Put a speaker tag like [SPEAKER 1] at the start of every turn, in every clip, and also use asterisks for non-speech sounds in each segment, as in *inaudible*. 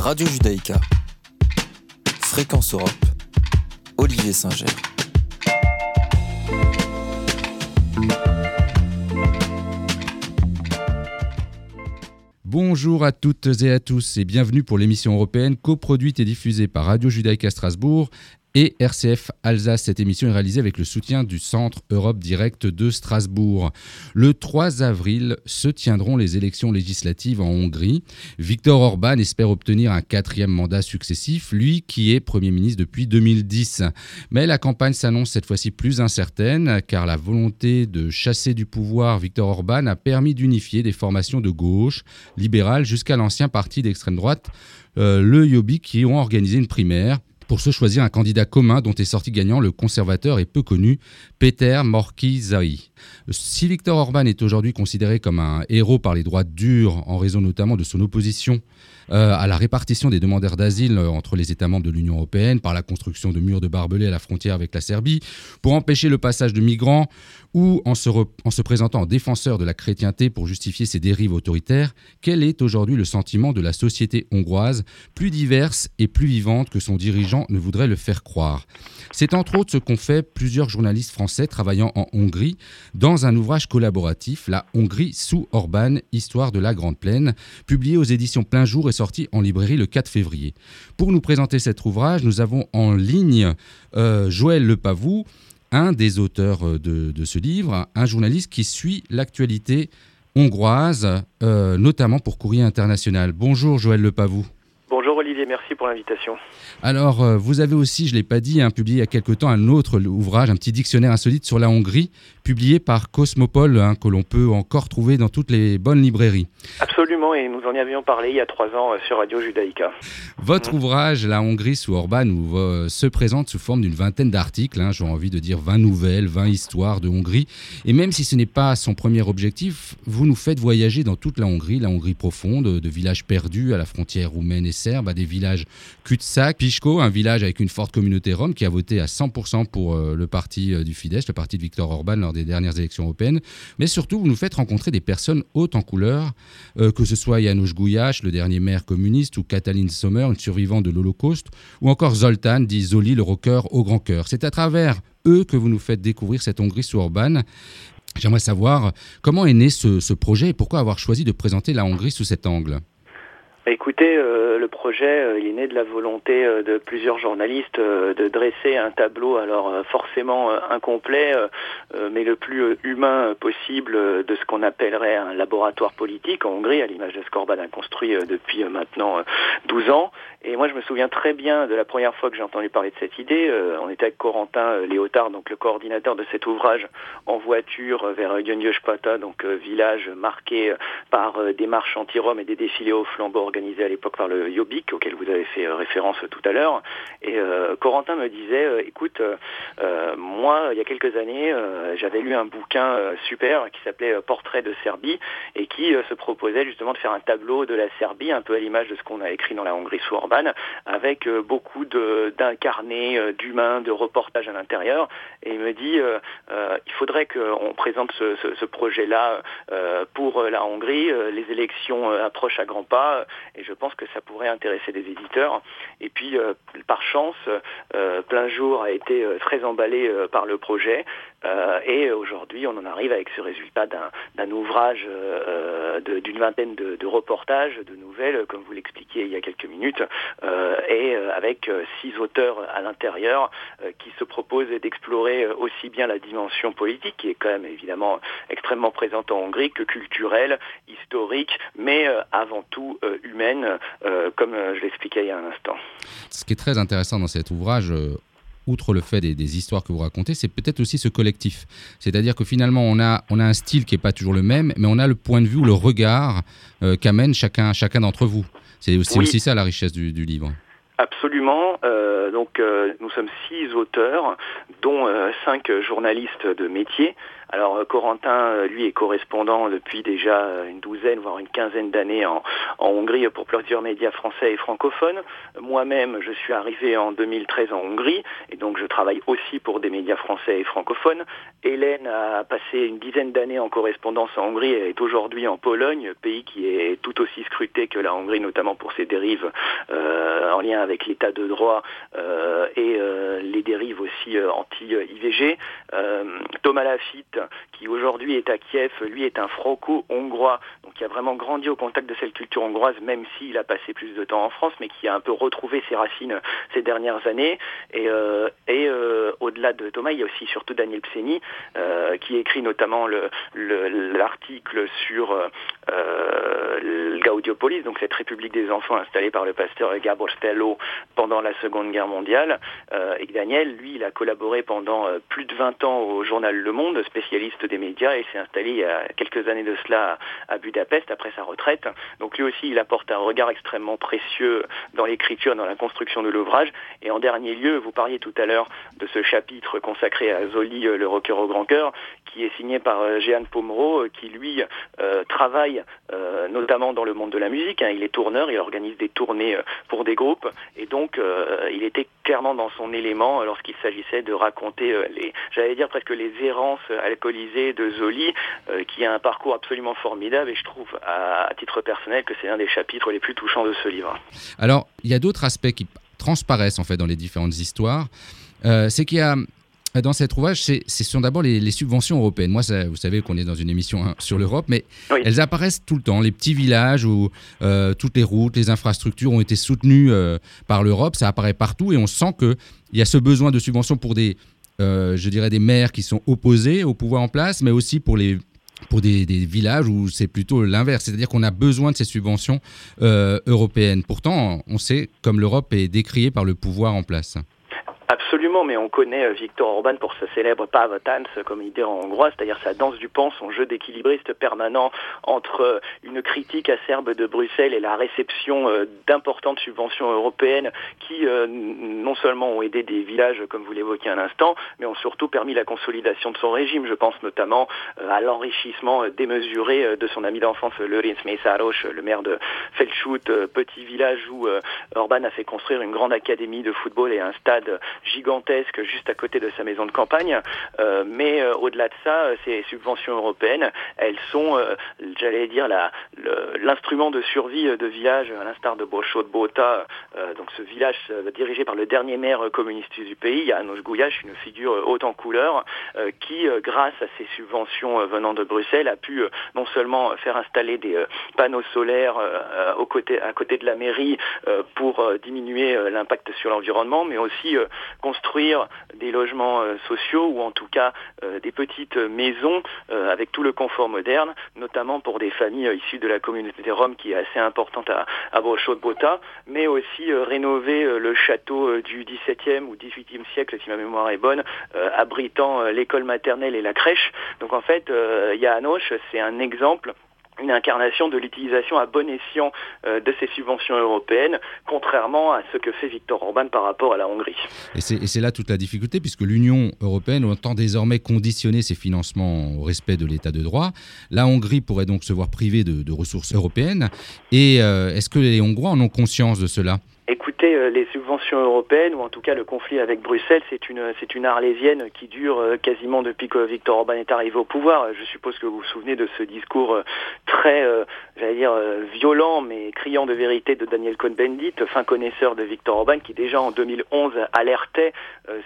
[SPEAKER 1] Radio Judaïka. Fréquence Europe. Olivier Singer.
[SPEAKER 2] Bonjour à toutes et à tous et bienvenue pour l'émission européenne coproduite et diffusée par Radio Judaïka Strasbourg et RCF Alsace. Cette émission est réalisée avec le soutien du Centre Europe Direct de Strasbourg. Le 3 avril se tiendront les élections législatives en Hongrie. Viktor Orban espère obtenir un quatrième mandat successif, lui qui est Premier ministre depuis 2010. Mais la campagne s'annonce cette fois-ci plus incertaine, car la volonté de chasser du pouvoir Viktor Orban a permis d'unifier des formations de gauche, libérales, jusqu'à l'ancien parti d'extrême droite, euh, le Jobbik, qui ont organisé une primaire pour se choisir un candidat commun dont est sorti gagnant le conservateur et peu connu Peter Morkizai. Si Viktor Orban est aujourd'hui considéré comme un héros par les droits durs en raison notamment de son opposition euh, à la répartition des demandeurs d'asile euh, entre les États membres de l'Union européenne par la construction de murs de barbelés à la frontière avec la Serbie, pour empêcher le passage de migrants ou en se présentant en défenseur de la chrétienté pour justifier ses dérives autoritaires, quel est aujourd'hui le sentiment de la société hongroise, plus diverse et plus vivante que son dirigeant ne voudrait le faire croire C'est entre autres ce qu'ont fait plusieurs journalistes français travaillant en Hongrie dans un ouvrage collaboratif, La Hongrie sous Orban, Histoire de la Grande Plaine, publié aux éditions Plein Jour et sorti en librairie le 4 février. Pour nous présenter cet ouvrage, nous avons en ligne euh, Joël Lepavou, un des auteurs euh, de, ce livre, un journaliste qui suit l'actualité hongroise, euh, notamment pour Courrier International. Bonjour Joël Lepavou.
[SPEAKER 3] Merci pour l'invitation.
[SPEAKER 2] Alors, euh, vous avez aussi, je ne l'ai pas dit, hein, publié il y a quelque temps un autre ouvrage, un petit dictionnaire insolite sur la Hongrie, publié par Cosmopole, hein, que l'on peut encore trouver dans toutes les bonnes librairies.
[SPEAKER 3] Absolument, et nous en avions parlé il y a trois ans euh, sur Radio Judaïka.
[SPEAKER 2] Votre ouvrage, La Hongrie sous Orban, euh, se présente sous forme d'une vingtaine d'articles, hein, j'ai envie de dire 20 nouvelles, 20 histoires de Hongrie. Et même si ce n'est pas son premier objectif, vous nous faites voyager dans toute la Hongrie, la Hongrie profonde, de villages perdus à la frontière roumaine et serbe, à des villages cul-de-sac, Pichko, un village avec une forte communauté rome qui a voté à 100% pour euh, le parti du Fidesz, le parti de Viktor Orban lors des dernières élections européennes. Mais surtout, vous nous faites rencontrer des personnes hautes en couleur, que ce soit Janusz Gouyache, le dernier maire communiste, ou Katalin Sommer, une survivante de l'Holocauste, ou encore Zoltan, dit Zoli, le rocker au grand cœur. C'est à travers eux que vous nous faites découvrir cette Hongrie sous Orban. J'aimerais savoir comment est né ce, projet et pourquoi avoir choisi de présenter la Hongrie sous cet angle.
[SPEAKER 3] Écoutez, euh, le projet, euh, il est né de la volonté euh, de plusieurs journalistes de dresser un tableau, alors forcément incomplet, mais le plus humain possible de ce qu'on appellerait un laboratoire politique en Hongrie, à l'image de ce qu'Orban a construit depuis maintenant 12 ans. Et moi, je me souviens très bien de la première fois que j'ai entendu parler de cette idée. on était avec Corentin Léotard, donc le coordinateur de cet ouvrage, en voiture vers Gönyöspata, donc village marqué par des marches anti-Roms et des défilés au flambeau organisé à l'époque par le Yobik, auquel vous avez fait euh, référence tout à l'heure. Et euh, Corentin me disait, euh, écoute, moi, il y a quelques années, j'avais lu un bouquin super qui s'appelait Portrait de Serbie et qui se proposait justement de faire un tableau de la Serbie, un peu à l'image de ce qu'on a écrit dans la Hongrie sous Orban, avec beaucoup d'incarnés, d'humains, de reportages à l'intérieur. Et il me dit, il faudrait qu'on présente ce, ce projet-là pour la Hongrie. les élections approchent à grands pas et je pense que ça pourrait intéresser des éditeurs. Et puis, euh, par chance, euh, Plein Jour a été euh, très emballé par le projet et aujourd'hui, on en arrive avec ce résultat d'un ouvrage d'une vingtaine de, reportages, de nouvelles, comme vous l'expliquiez il y a quelques minutes, et avec six auteurs à l'intérieur qui se proposent d'explorer aussi bien la dimension politique, qui est quand même évidemment extrêmement présente en Hongrie, que culturelle, historique, mais avant tout humaine, euh, comme euh, je l'expliquais il y a un instant.
[SPEAKER 2] Ce qui est très intéressant dans cet ouvrage, euh, outre le fait des, histoires que vous racontez, c'est peut-être aussi ce collectif. C'est-à-dire que finalement, on a, on a un style qui n'est pas toujours le même, mais on a le point de vue ou le regard qu'amène chacun, chacun d'entre vous. C'est aussi, aussi, ça la richesse du, livre.
[SPEAKER 3] Absolument. donc nous sommes six auteurs, dont cinq journalistes de métier, Alors Corentin, lui, est correspondant depuis déjà une douzaine, voire une quinzaine d'années en, Hongrie pour plusieurs médias français et francophones. Moi-même, je suis arrivé en 2013 en Hongrie et donc je travaille aussi pour des médias français et francophones. Hélène a passé une dizaine d'années en correspondance en Hongrie et est aujourd'hui en Pologne, pays qui est tout aussi scruté que la Hongrie, notamment pour ses dérives euh, en lien avec l'état de droit euh, et euh, les dérives aussi anti-IVG. Thomas Lafitte, qui aujourd'hui est à Kiev, lui est un franco-hongrois, donc qui a vraiment grandi au contact de cette culture hongroise, même s'il a passé plus de temps en France, mais qui a un peu retrouvé ses racines ces dernières années. Et, et au-delà de Thomas, il y a aussi surtout Daniel Pseni, qui écrit notamment l'article sur euh, Gaudiopolis, donc cette République des enfants installée par le pasteur Gaborstello pendant la Seconde Guerre mondiale. Euh, et Daniel, lui, il a collaboré pendant euh, plus de 20 ans au journal Le Monde, spécialiste des médias, et s'est installé il y a quelques années de cela à Budapest après sa retraite. Donc lui aussi, il apporte un regard extrêmement précieux dans l'écriture, dans la construction de l'ouvrage. Et en dernier lieu, vous parliez tout à l'heure de ce chapitre consacré à Zoli, le rocker au grand cœur, qui est signé par Jeanne Pomereau, qui lui travaille notamment dans le monde de la musique. Hein. Il est tourneur, il organise des tournées euh, pour des groupes et donc euh, il était clairement dans son élément lorsqu'il s'agissait de raconter euh, les, j'allais dire presque les errances alcoolisées de Zoli, qui a un parcours absolument formidable et je trouve à, titre personnel que c'est un des chapitres les plus touchants de ce livre.
[SPEAKER 2] Alors il y a d'autres aspects qui transparaissent en fait dans les différentes histoires. c'est qu'il y a dans cet ouvrage, ce sont d'abord les, subventions européennes. Moi, vous savez qu'on est dans une émission hein, sur l'Europe, mais elles apparaissent tout le temps. Les petits villages où euh, toutes les routes, les infrastructures ont été soutenues euh, par l'Europe, ça apparaît partout et on sent qu'il y a ce besoin de subventions pour des, euh, je dirais, des maires qui sont opposés au pouvoir en place, mais aussi pour les pour des, des villages où c'est plutôt l'inverse, c'est-à-dire qu'on a besoin de ces subventions européennes. Pourtant, on sait comme l'Europe est décriée par le pouvoir en place.
[SPEAKER 3] Absolument, mais on connaît euh, Victor Orban pour sa célèbre Pavotans, comme il dit en hongrois, c'est-à-dire sa danse du pan, son jeu d'équilibriste permanent entre euh, une critique acerbe de Bruxelles et la réception euh, d'importantes subventions européennes qui non seulement ont aidé des villages, comme vous l'évoquiez un instant, mais ont surtout permis la consolidation de son régime. Je pense notamment à l'enrichissement démesuré de son ami d'enfance, Lorenz Meisaros, le maire de Felschut, petit village où Orban a fait construire une grande académie de football et un stade gigantesque juste à côté de sa maison de campagne. Euh, mais euh, au-delà de ça, euh, ces subventions européennes, elles sont, j'allais dire, l'instrument de survie de village, à l'instar de Bochot de Bota, donc ce village dirigé par le dernier maire communiste du pays, Janos Gouyache, une figure haute en couleur, qui, grâce à ces subventions venant de Bruxelles, a pu non seulement faire installer des panneaux solaires à côté de la mairie pour diminuer l'impact sur l'environnement, mais aussi construire des logements euh, sociaux ou en tout cas euh, des petites maisons euh, avec tout le confort moderne, notamment pour des familles issues de la communauté rome qui est assez importante à, à de Bota, mais aussi rénover le château du XVIIe ou XVIIIe siècle, si ma mémoire est bonne, abritant l'école maternelle et la crèche. Donc en fait, Yanoche, c'est un exemple une incarnation de l'utilisation à bon escient euh, de ces subventions européennes, contrairement à ce que fait Viktor Orban par rapport à la Hongrie.
[SPEAKER 2] Et c'est là toute la difficulté, puisque l'Union européenne entend désormais conditionner ses financements au respect de l'état de droit. La Hongrie pourrait donc se voir privée de, ressources européennes. Et euh, est-ce que les Hongrois en ont conscience de cela?
[SPEAKER 3] Écoutez, euh, les subventions européennes, ou en tout cas le conflit avec Bruxelles, c'est une, c'est une arlésienne qui dure euh, quasiment depuis que Victor Orban est arrivé au pouvoir. Je suppose que vous vous souvenez de ce discours euh, très, j'allais dire, violent, mais criant de vérité de Daniel Cohn-Bendit, fin connaisseur de Victor Orban, qui déjà en 2011 alertait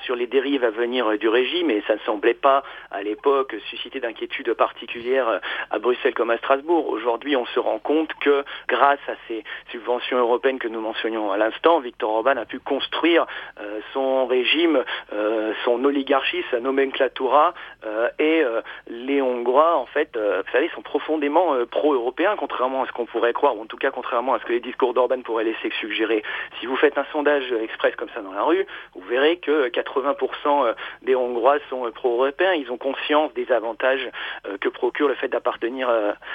[SPEAKER 3] sur les dérives à venir du régime, et ça ne semblait pas, à l'époque, susciter d'inquiétude particulière à Bruxelles comme à Strasbourg. Aujourd'hui, on se rend compte que grâce à ces subventions européennes que nous mentionnions à l'instant, Victor Orban a pu construire euh, son régime, euh, son oligarchie, sa nomenclatura, euh, et les Hongrois, en fait, vous savez, sont profondément pro-européens, contrairement contrairement à ce qu'on pourrait croire, ou en tout cas contrairement à ce que les discours d'Orban pourraient laisser suggérer, si vous faites un sondage express comme ça dans la rue, vous verrez que 80% des Hongrois sont pro-européens. Ils ont conscience des avantages que procure le fait d'appartenir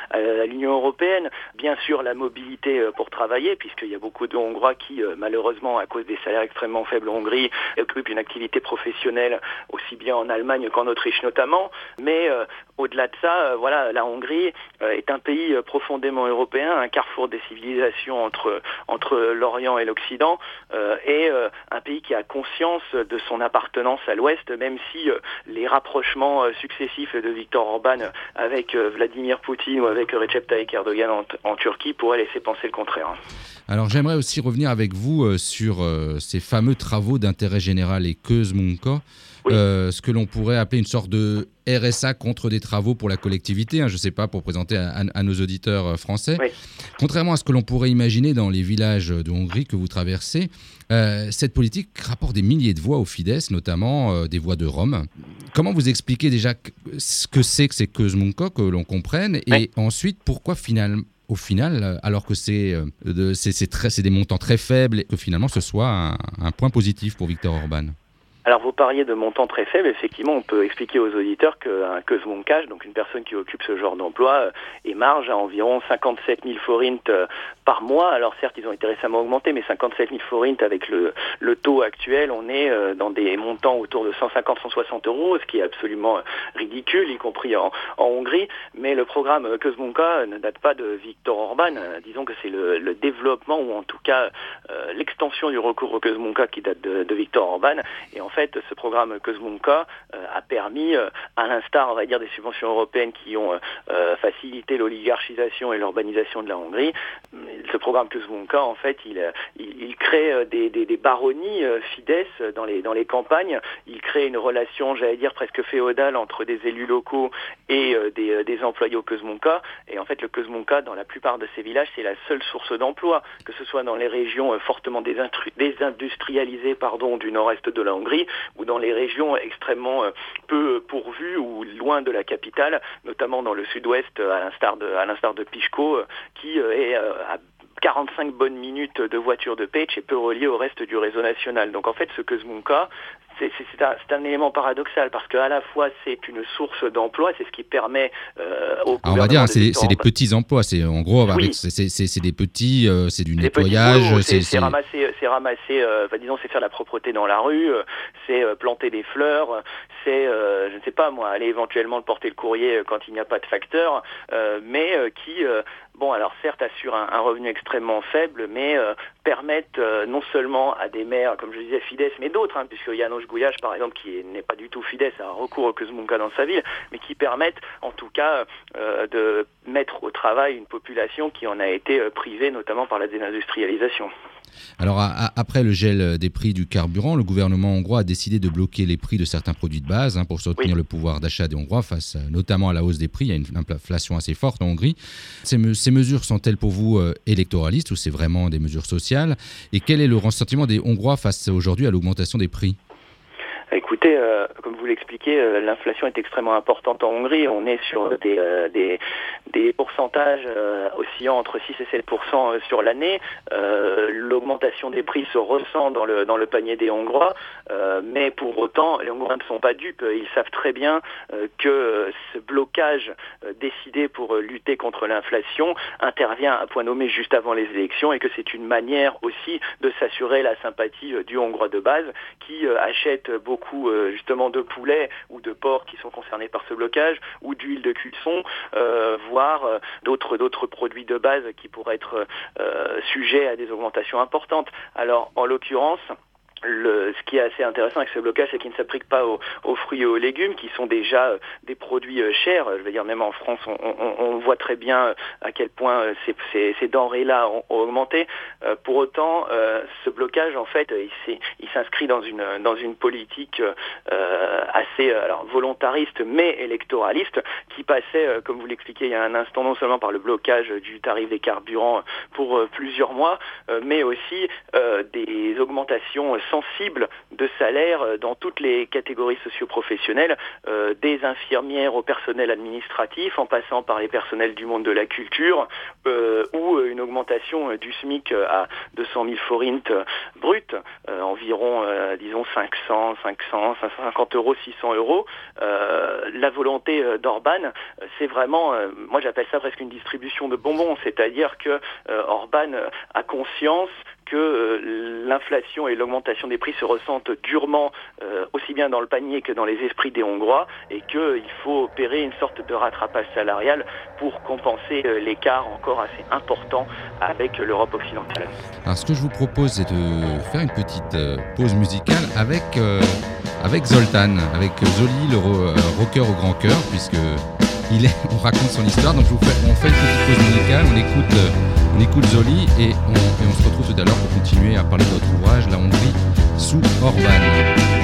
[SPEAKER 3] à l'Union européenne. Bien sûr, la mobilité pour travailler, puisqu'il y a beaucoup de Hongrois qui, malheureusement, à cause des salaires extrêmement faibles en Hongrie, occupent une activité professionnelle aussi bien en Allemagne qu'en Autriche notamment. Mais au-delà de ça, voilà, la Hongrie est un pays profondément européen, un carrefour des civilisations entre, entre l'Orient et l'Occident, et un pays qui a conscience de son appartenance à l'Ouest, même si les rapprochements successifs de Viktor Orban avec Vladimir Poutine ou avec Recep Tayyip Erdogan en, en Turquie pourraient laisser penser le contraire.
[SPEAKER 2] Alors j'aimerais aussi revenir avec vous sur ces fameux travaux d'intérêt général et Keus euh, ce que l'on pourrait appeler une sorte de RSA contre des travaux pour la collectivité, hein, je ne sais pas, pour présenter à, nos auditeurs euh, français. Contrairement à ce que l'on pourrait imaginer dans les villages de Hongrie que vous traversez, euh, cette politique rapporte des milliers de voix au Fidesz, notamment des voix de Rome. Comment vous expliquez déjà ce que c'est que ces Közmunka, que l'on comprenne, et ensuite pourquoi finalement au final, alors que c'est des montants très faibles, que finalement ce soit un, point positif pour Viktor Orban
[SPEAKER 3] alors vous parliez de montants très faibles, effectivement on peut expliquer aux auditeurs qu'un cash, donc une personne qui occupe ce genre d'emploi, euh, est marge à environ 57 000 forints euh, par mois. Alors certes ils ont été récemment augmentés, mais 57 000 forints avec le, taux actuel, on est euh, dans des montants autour de 150-160 euros, ce qui est absolument ridicule, y compris en, Hongrie. Mais le programme Közmunka ne date pas de Viktor Orban, disons que c'est le, développement ou en tout cas l'extension du recours au Közmunka qui date de, de Viktor Orban. Et en fait, ce programme Kozmunka euh, a permis, euh, à l'instar, on va dire, des subventions européennes qui ont euh, facilité l'oligarchisation et l'urbanisation de la Hongrie, ce programme Kozmunka, en fait, il, crée des, baronnies Fidesz dans les, campagnes. Il crée une relation, j'allais dire, presque féodale entre des élus locaux et des, employés au Kozmunka. Et en fait, le Kozmunka, dans la plupart de ces villages, c'est la seule source d'emploi, que ce soit dans les régions fortement désindustrialisées pardon, du nord-est de la Hongrie ou dans les régions extrêmement euh, peu pourvues ou loin de la capitale, notamment dans le sud-ouest, à l'instar de, à l'instar de Pichko, euh, qui euh, est à 45 bonnes minutes de voiture de Page et peu relié au reste du réseau national. Donc en fait, ce que Zmunka, c'est un, un, élément paradoxal parce qu'à la fois c'est une source d'emploi, c'est ce qui permet euh, au
[SPEAKER 2] On va dire, c'est des petits emplois. C'est en gros, c'est des petits, euh, c'est du nettoyage.
[SPEAKER 3] C'est ramasser, c'est ramasser, euh, disons, c'est faire la propreté dans la rue, euh, c'est planter des fleurs, c'est, je ne sais pas moi, aller éventuellement porter le courrier quand il n'y a pas de facteur, mais qui bon, alors certes, assure un, revenu extrêmement faible, mais euh, permettent euh, non seulement à des maires, comme je disais, Fidesz, mais d'autres, hein, puisque Janos Gouillage, par exemple, qui n'est pas du tout Fidesz, a un recours au Kuzmunka dans sa ville, mais qui permettent, en tout cas, euh, de mettre au travail une population qui en a été privée, notamment par la désindustrialisation.
[SPEAKER 2] Alors, après le gel des prix du carburant, le gouvernement hongrois a décidé de bloquer les prix de certains produits de base hein, pour soutenir le pouvoir d'achat des Hongrois face notamment à la hausse des prix. Il y a une inflation assez forte en Hongrie. Ces, mesures sont-elles pour vous euh, électoralistes ou c'est vraiment des mesures sociales? Et quel est le ressentiment des Hongrois face aujourd'hui à l'augmentation des prix?
[SPEAKER 3] Écoutez, euh, comme vous l'expliquez, euh, l'inflation est extrêmement importante en Hongrie. On est sur des, euh, des, des, pourcentages oscillant entre 6 et 7% sur l'année. L'augmentation des prix se ressent dans le, dans le panier des Hongrois, mais pour autant, les Hongrois ne sont pas dupes. Ils savent très bien que ce blocage décidé pour lutter contre l'inflation intervient à point nommé juste avant les élections et que c'est une manière aussi de s'assurer la sympathie du Hongrois de base qui achète beaucoup beaucoup euh, justement de poulets ou de porcs qui sont concernés par ce blocage, ou d'huile de cuisson, euh, voire euh, d'autres d'autres produits de base qui pourraient être sujets à des augmentations importantes. Alors en l'occurrence, le, ce qui est assez intéressant avec ce blocage, c'est qu'il ne s'applique pas aux, fruits et aux légumes, qui sont déjà euh, des produits euh, chers. Je veux dire, même en France, on, voit très bien euh, à quel point ces, ces, denrées-là ont, augmenté. pour autant, ce blocage, en fait, il s'inscrit dans une, dans une politique assez alors, volontariste, mais électoraliste, qui passait, comme vous l'expliquez il y a un instant, non seulement par le blocage du tarif des carburants pour plusieurs mois, mais aussi des augmentations sensible de salaire dans toutes les catégories socioprofessionnelles, des infirmières au personnel administratif, en passant par les personnels du monde de la culture, ou une augmentation du SMIC à 200 000 forintes brutes, environ, disons, 500, 500, 550 euros, 600 euros. la volonté d'Orban, c'est vraiment, moi j'appelle ça presque une distribution de bonbons, c'est-à-dire que Orban a conscience que euh, l'inflation et l'augmentation des prix se ressentent durement euh, aussi bien dans le panier que dans les esprits des Hongrois et qu'il faut opérer une sorte de rattrapage salarial pour compenser euh, l'écart encore assez important avec l'Europe occidentale.
[SPEAKER 2] Alors ce que je vous propose c'est de faire une petite pause musicale avec, avec Zoltan, avec Zoli, le rocker au grand cœur, puisque il *laughs* raconte son histoire. Donc on fait une petite pause musicale, on écoute on écoute Zoli et on, se retrouve tout à l'heure pour continuer à parler de votre ouvrage, La Hongrie sous Orban.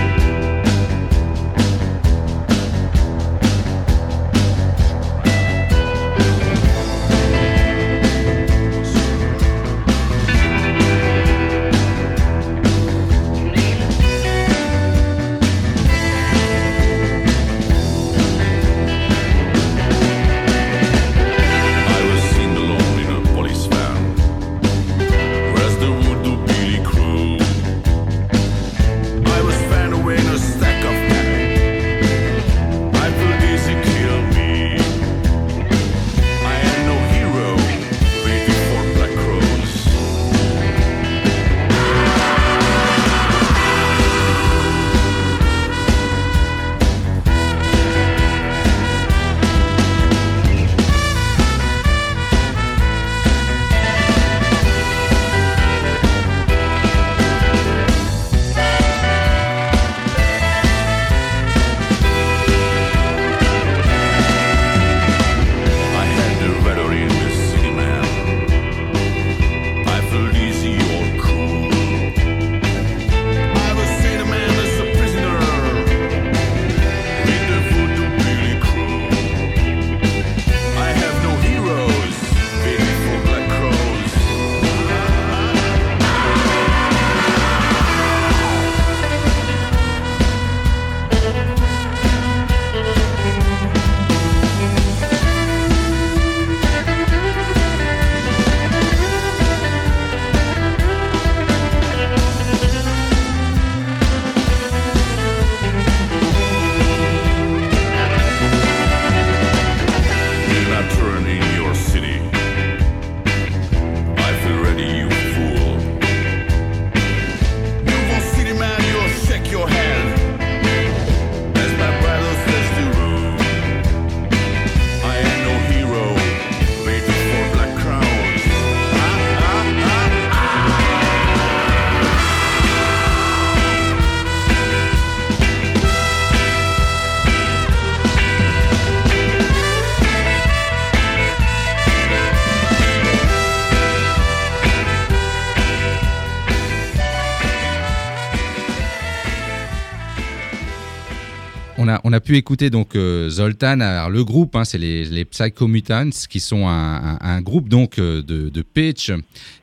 [SPEAKER 2] A pu écouter donc euh, Zoltan, le groupe, hein, c'est les, les Psycho Mutants, qui sont un, groupe donc euh, de, pitch.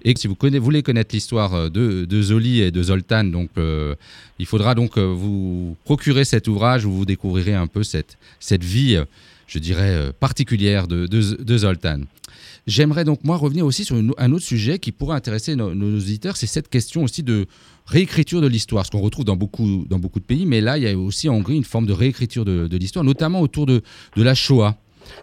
[SPEAKER 2] Et si vous voulez connaître l'histoire euh, de, Zoli et de Zoltan, donc il faudra donc vous procurer cet ouvrage où vous découvrirez un peu cette, cette vie, je dirais, particulière de Zoltan. J'aimerais donc moi revenir aussi sur un autre sujet qui pourrait intéresser nos, auditeurs, c'est cette question aussi de réécriture de l'histoire, ce qu'on retrouve dans beaucoup, dans beaucoup de pays, mais là il y a aussi en Hongrie une forme de réécriture de, l'histoire, notamment autour de, de la Shoah.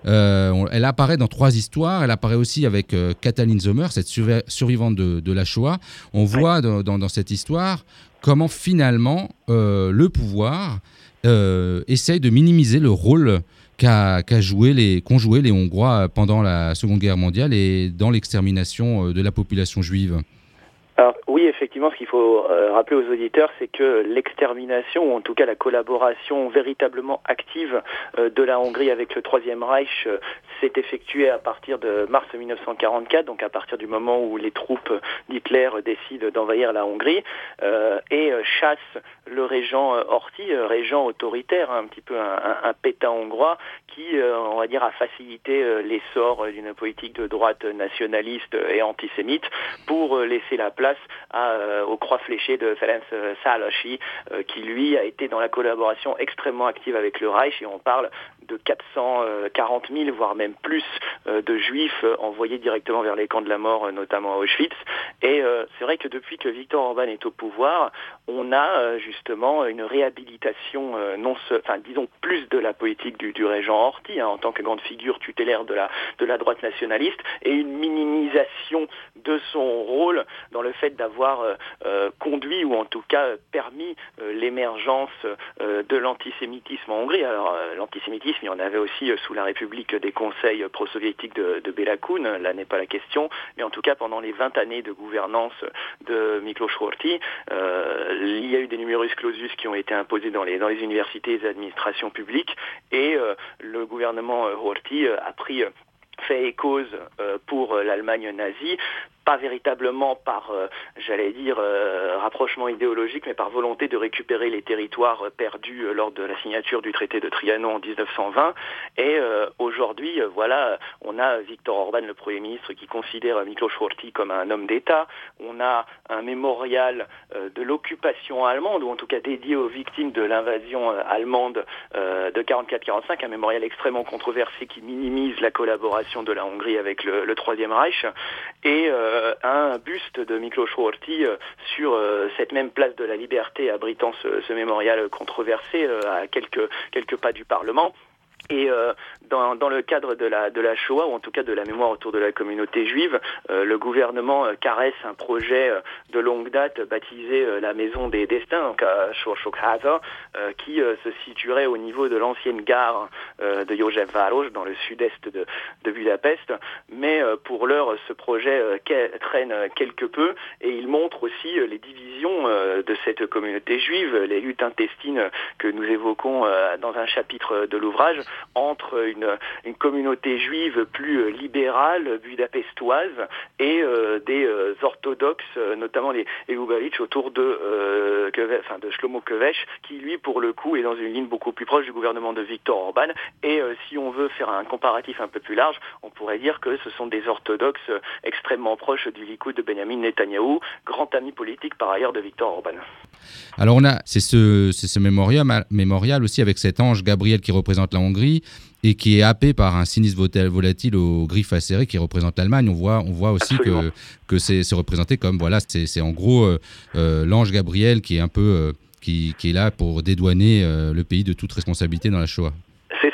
[SPEAKER 2] Euh, elle apparaît dans trois histoires. Elle apparaît aussi avec euh, Katalin Zomer, cette survivante de, la Shoah. On voit dans, cette histoire comment finalement euh, le pouvoir essaye de minimiser le rôle qu'ont joué les Hongrois pendant la Seconde Guerre mondiale et dans l'extermination euh, de la population juive
[SPEAKER 3] alors, oui, effectivement, ce qu'il faut euh, rappeler aux auditeurs, c'est que l'extermination, ou en tout cas la collaboration véritablement active euh, de la Hongrie avec le Troisième Reich, s'est effectuée à partir de mars 1944, donc à partir du moment où les troupes d'Hitler décident d'envahir la Hongrie, et chassent le régent Horthy, régent autoritaire, un petit peu un, pétain hongrois, qui, euh, on va dire, a facilité euh, l'essor d'une politique de droite nationaliste et antisémite pour euh, laisser la place aux croix fléchées de Ferenc Szálasi, qui lui a été dans la collaboration extrêmement active avec le Reich, et on parle de 440 000, voire même plus, de juifs envoyés directement vers les camps de la mort, notamment à Auschwitz. Et c'est vrai que depuis que Viktor Orban est au pouvoir, on a justement une réhabilitation, non, enfin disons plus de la politique du, régent Horthy, hein, en tant que grande figure tutélaire de la, droite nationaliste, et une minimisation de son rôle dans le fait d'avoir euh, euh, conduit ou en tout cas permis euh, l'émergence de l'antisémitisme en Hongrie. Alors l'antisémitisme, il y en avait aussi sous la République des conseils pro-soviétiques de, de Belakoun, là n'est pas la question, mais en tout cas pendant les 20 années de gouvernance de Miklos Horthy, il y a eu des numerus clausus qui ont été imposés dans les, universités et les administrations publiques, et le gouvernement Horthy a pris fait et cause pour l'Allemagne nazie pas véritablement par, euh, j'allais dire, euh, rapprochement idéologique, mais par volonté de récupérer les territoires euh, perdus lors de la signature du traité de Trianon en 1920. Et aujourd'hui, voilà, on a Viktor Orban, le Premier ministre, qui considère Miklos Horthy comme un homme d'État. On a un mémorial de l'occupation allemande, ou en tout cas dédié aux victimes de l'invasion allemande de 44-45, un mémorial extrêmement controversé qui minimise la collaboration de la Hongrie avec le, le Troisième Reich. Et un buste de Miklos Horthy euh, sur euh, cette même place de la Liberté abritant ce, mémorial controversé à quelques pas du Parlement. Et euh, dans, dans, le cadre de la, de la Shoah, ou en tout cas de la mémoire autour de la communauté juive, euh, le gouvernement euh, caresse un projet de longue date baptisé la Maison des Destins, donc à qui se situerait au niveau de l'ancienne gare de József Város, dans le sud-est de, de, Budapest. Mais pour l'heure, ce projet traîne quelque peu et il montre aussi les divisions de cette communauté juive, les luttes intestines que nous évoquons dans un chapitre de l'ouvrage entre une, une, communauté juive plus euh, libérale, budapestoise, et euh, des euh, orthodoxes, notamment les, les autour de, enfin, de Shlomo Kovesh, qui lui, pour le coup, est dans une ligne beaucoup plus proche du gouvernement de Viktor Orban. Et si on veut faire un comparatif un peu plus large, on pourrait dire que ce sont des orthodoxes extrêmement proches du Likoud de Benjamin Netanyahou, grand ami politique par ailleurs de Viktor Orban.
[SPEAKER 2] Alors on a, c'est ce, ce mémorial, mémorial aussi avec cet ange Gabriel qui représente la Hongrie, et qui est happé par un sinistre volatile aux griffes acérées qui représente l'Allemagne. On voit, on voit aussi que, que c'est représenté comme, voilà, c'est en gros euh, euh, l'ange Gabriel qui est un peu, euh, qui, qui, est là pour dédouaner le pays de toute responsabilité dans la Shoah.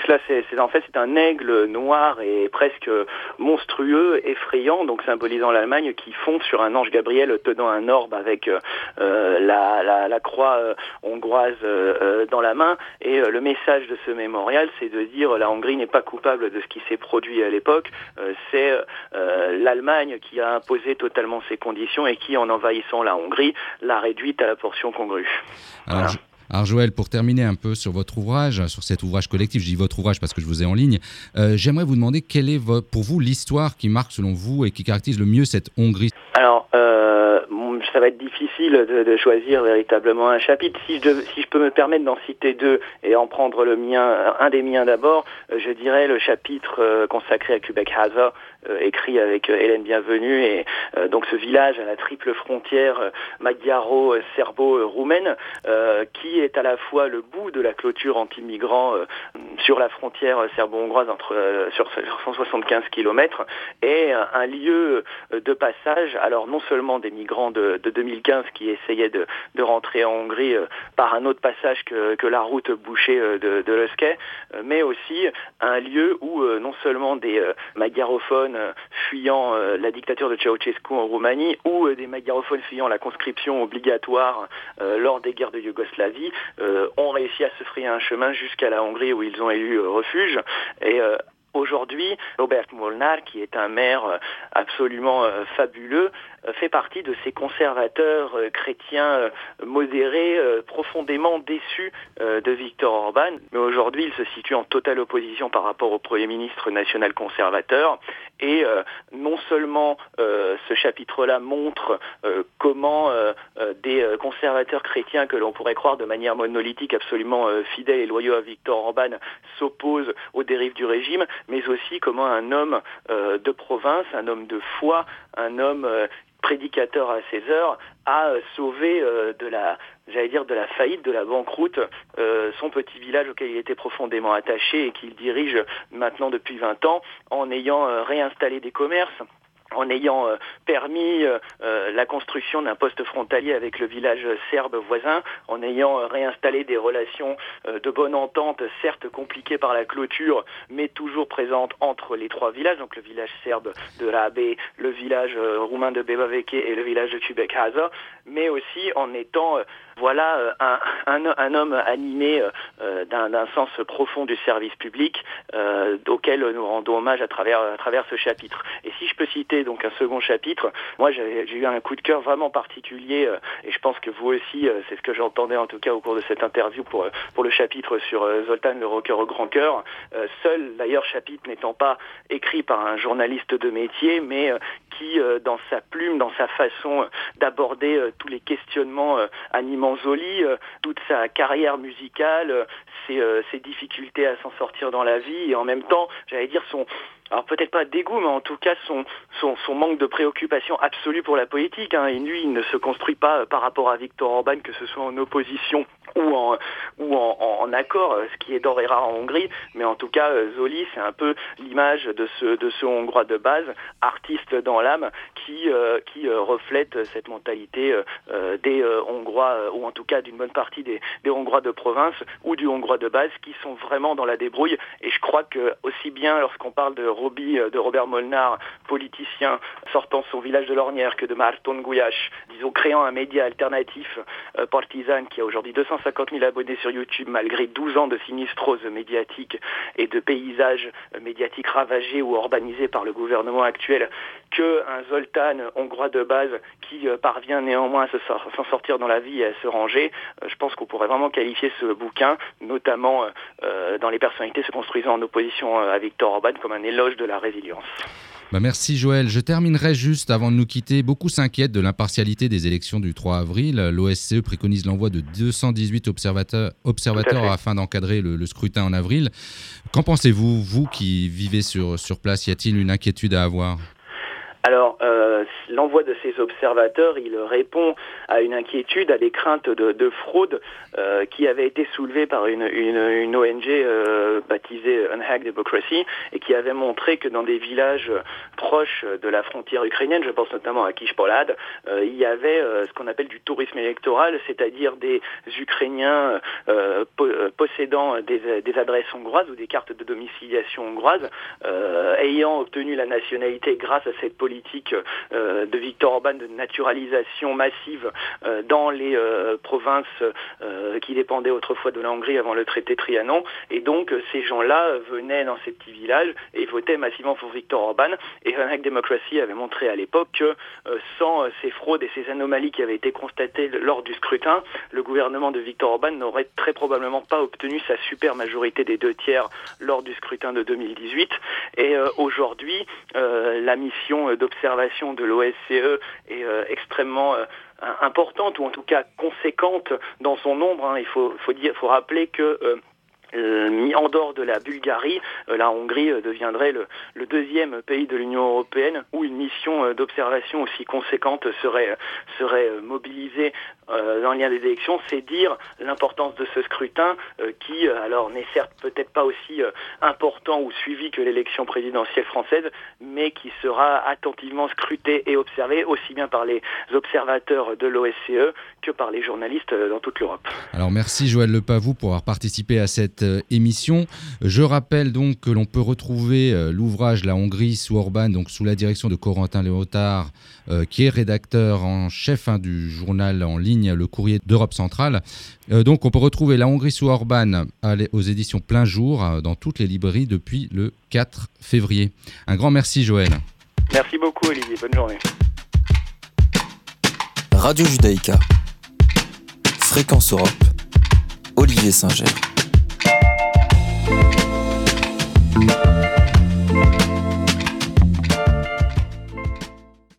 [SPEAKER 3] C'est cela, c'est en fait c'est un aigle noir et presque monstrueux, effrayant, donc symbolisant l'Allemagne, qui fond sur un ange Gabriel tenant un orbe avec euh, la, la, croix euh, hongroise euh, dans la main. Et le message de ce mémorial, c'est de dire la Hongrie n'est pas coupable de ce qui s'est produit à l'époque. c'est l'Allemagne qui a imposé totalement ses conditions et qui, en envahissant la Hongrie, l'a réduite à la portion congrue.
[SPEAKER 2] Alors Joël, pour terminer un peu sur votre ouvrage, sur cet ouvrage collectif, je dis votre ouvrage parce que je vous ai en ligne, euh, j'aimerais vous demander quelle est pour vous l'histoire qui marque selon vous et qui caractérise le mieux cette Hongrie?
[SPEAKER 3] Alors, euh, ça va être difficile de, choisir véritablement un chapitre. Si je, peux me permettre d'en citer deux et en prendre le mien, un des miens d'abord, euh, je dirais le chapitre consacré à Quebec Haza, écrit avec Hélène Bienvenue et donc ce village à la triple frontière magyaro-serbo-roumaine qui est à la fois le bout de la clôture anti-migrants euh, sur la frontière serbo-hongroise entre euh, sur 175 km et un lieu de passage. Alors non seulement des migrants de, 2015 qui essayaient de, rentrer en Hongrie euh, par un autre passage que, la route bouchée de, de mais aussi un lieu où non seulement des magyarophones fuyant la dictature de Ceausescu en Roumanie ou des magyarophones fuyant la conscription obligatoire lors des guerres de Yougoslavie euh, ont réussi à se frayer un chemin jusqu'à la Hongrie où ils ont élu euh, refuge. Et euh, Aujourd'hui, Robert Molnar, qui est un maire absolument fabuleux, fait partie de ces conservateurs chrétiens modérés, profondément déçus de Viktor Orban. Mais aujourd'hui, il se situe en totale opposition par rapport au Premier ministre national conservateur. Et non seulement ce chapitre-là montre comment des conservateurs chrétiens que l'on pourrait croire de manière monolithique, absolument fidèles et loyaux à Viktor Orban, s'opposent aux dérives du régime, mais aussi comment un homme de province, un homme de foi, un homme prédicateur à ses heures, a sauvé de la j'allais dire de la faillite, de la banqueroute, son petit village auquel il était profondément attaché et qu'il dirige maintenant depuis 20 ans en ayant réinstallé des commerces, en ayant euh, permis euh, euh, la construction d'un poste frontalier avec le village serbe voisin, en ayant réinstallé des relations de bonne entente, certes compliquées par la clôture, mais toujours présentes entre les trois villages, donc le village serbe de Rabe, le village roumain de Bebaveke et le village de Tubek-Haza, mais aussi en étant voilà un, homme animé d'un sens profond du service public auquel nous rendons hommage à travers, à travers ce chapitre. Et si je peux citer donc un second chapitre. Moi, j'ai eu un coup de cœur vraiment particulier, euh, et je pense que vous aussi, euh, c'est ce que j'entendais en tout cas au cours de cette interview pour, euh, pour le chapitre sur Zoltan le rocker au grand cœur. seul, d'ailleurs, chapitre n'étant pas écrit par un journaliste de métier, mais qui, dans sa plume, dans sa façon d'aborder tous les questionnements animant Zoli, toute sa carrière musicale, ses, ses difficultés à s'en sortir dans la vie, et en même temps, j'allais dire, son, alors peut-être pas dégoût, mais en tout cas son, son, manque de préoccupation absolue pour la politique. Hein. Et lui, il ne se construit pas euh, par rapport à Victor Orban, que ce soit en opposition ou en, ou en, accord, euh, ce qui est d'or et rare en Hongrie. Mais en tout cas, euh, Zoli, c'est un peu l'image de ce, de ce Hongrois de base, artiste dans l'âme, qui, qui reflète cette mentalité des Hongrois, ou en tout cas d'une bonne partie des, des Hongrois de province ou du Hongrois de base, qui sont vraiment dans la débrouille. Et je crois que aussi bien lorsqu'on parle de Roby, de Robert Molnar, politicien sortant son village de l'Ornière, que de Marton Gouyache, disons créant un média alternatif euh, partisan qui a aujourd'hui 250 000 abonnés sur YouTube malgré 12 ans de sinistrose médiatique et de paysages médiatiques ravagés ou urbanisés par le gouvernement actuel, qu'un Zoltan hongrois de base qui euh, parvient néanmoins à s'en sortir dans la vie et à se ranger, euh, je pense qu'on pourrait vraiment qualifier ce bouquin, notamment dans les personnalités se construisant en opposition à Victor Orban, comme un éloge de la résilience.
[SPEAKER 2] Bah, merci Joël. Je terminerai juste avant de nous quitter. Beaucoup s'inquiètent de l'impartialité des élections du 3 avril. L'OSCE préconise l'envoi de 218 observateurs, observateurs afin d'encadrer le, scrutin en avril. Qu'en pensez-vous, vous qui vivez sur, sur place? Y a-t-il une inquiétude à avoir?
[SPEAKER 3] Alors, euh, l'envoi de ces observateurs, il répond à une inquiétude, à des craintes de, fraude euh, qui avaient été soulevées par une, ONG euh, baptisée Unhack Democracy et qui avait montré que dans des villages proches de la frontière ukrainienne, je pense notamment à Kishpolad, il y avait ce qu'on appelle du tourisme électoral, c'est-à-dire des Ukrainiens possédant des, adresses hongroises ou des cartes de domiciliation hongroises, ayant obtenu la nationalité grâce à cette politique euh, de Victor Orban de naturalisation massive euh, dans les euh, provinces qui dépendaient autrefois de la Hongrie avant le traité Trianon. Et donc ces gens-là venaient dans ces petits villages et votaient massivement pour Victor Orban. Et Hack Democracy avait montré à l'époque que sans ces fraudes et ces anomalies qui avaient été constatées lors du scrutin, le gouvernement de Victor Orban n'aurait très probablement pas obtenu sa super majorité des deux tiers lors du scrutin de 2018. Et aujourd'hui, la mission de observation de l'OSCE est euh, extrêmement euh, importante ou en tout cas conséquente dans son nombre. Hein. Il faut, faut, dire, faut rappeler que euh, mis en dehors de la Bulgarie, la Hongrie deviendrait le, deuxième pays de l'Union européenne où une mission d'observation aussi conséquente serait, serait mobilisée euh, dans le lien des élections, c'est dire l'importance de ce scrutin euh, qui, euh, alors, n'est certes peut-être pas aussi important ou suivi que l'élection présidentielle française, mais qui sera attentivement scruté et observé aussi bien par les observateurs de l'OSCE que par les journalistes dans toute l'Europe.
[SPEAKER 2] Alors merci Joël Lepavou pour avoir participé à cette émission. Je rappelle donc que l'on peut retrouver l'ouvrage La Hongrie sous Orban, donc sous la direction de Corentin Léotard, qui est rédacteur en chef hein, du journal en ligne le courrier d'Europe centrale. Euh, donc on peut retrouver La Hongrie sous Orban aux éditions plein jour euh, dans toutes les librairies depuis le 4 février. Un grand merci Joël.
[SPEAKER 3] Merci beaucoup Olivier, bonne journée.
[SPEAKER 1] Radio Judaïka, Fréquence Europe, Olivier Singer. Thank you